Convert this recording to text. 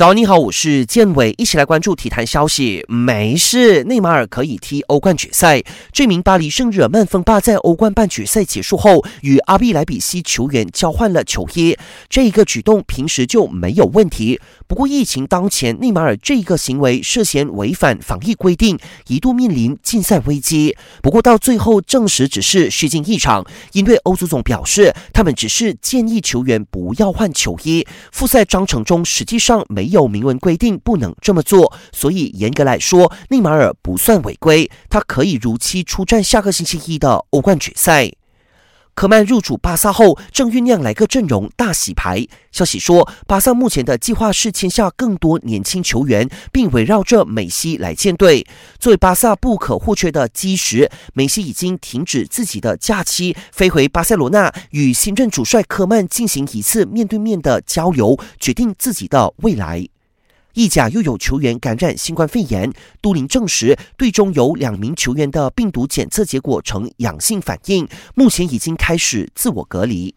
早，你好，我是建伟，一起来关注体坛消息。没事，内马尔可以踢欧冠决赛。这名巴黎圣日耳曼锋霸在欧冠半决赛结束后，与阿比莱比锡球员交换了球衣。这一个举动平时就没有问题，不过疫情当前，内马尔这一个行为涉嫌违反防疫规定，一度面临禁赛危机。不过到最后证实只是虚惊一场，因为欧足总表示，他们只是建议球员不要换球衣。复赛章程中实际上没。有明文规定不能这么做，所以严格来说，内马尔不算违规，他可以如期出战下个星期一的欧冠决赛。科曼入主巴萨后，正酝酿来个阵容大洗牌。消息说，巴萨目前的计划是签下更多年轻球员，并围绕着梅西来建队。作为巴萨不可或缺的基石，梅西已经停止自己的假期，飞回巴塞罗那，与新任主帅科曼进行一次面对面的交流，决定自己的未来。意甲又有球员感染新冠肺炎，都灵证实队中有两名球员的病毒检测结果呈阳性反应，目前已经开始自我隔离。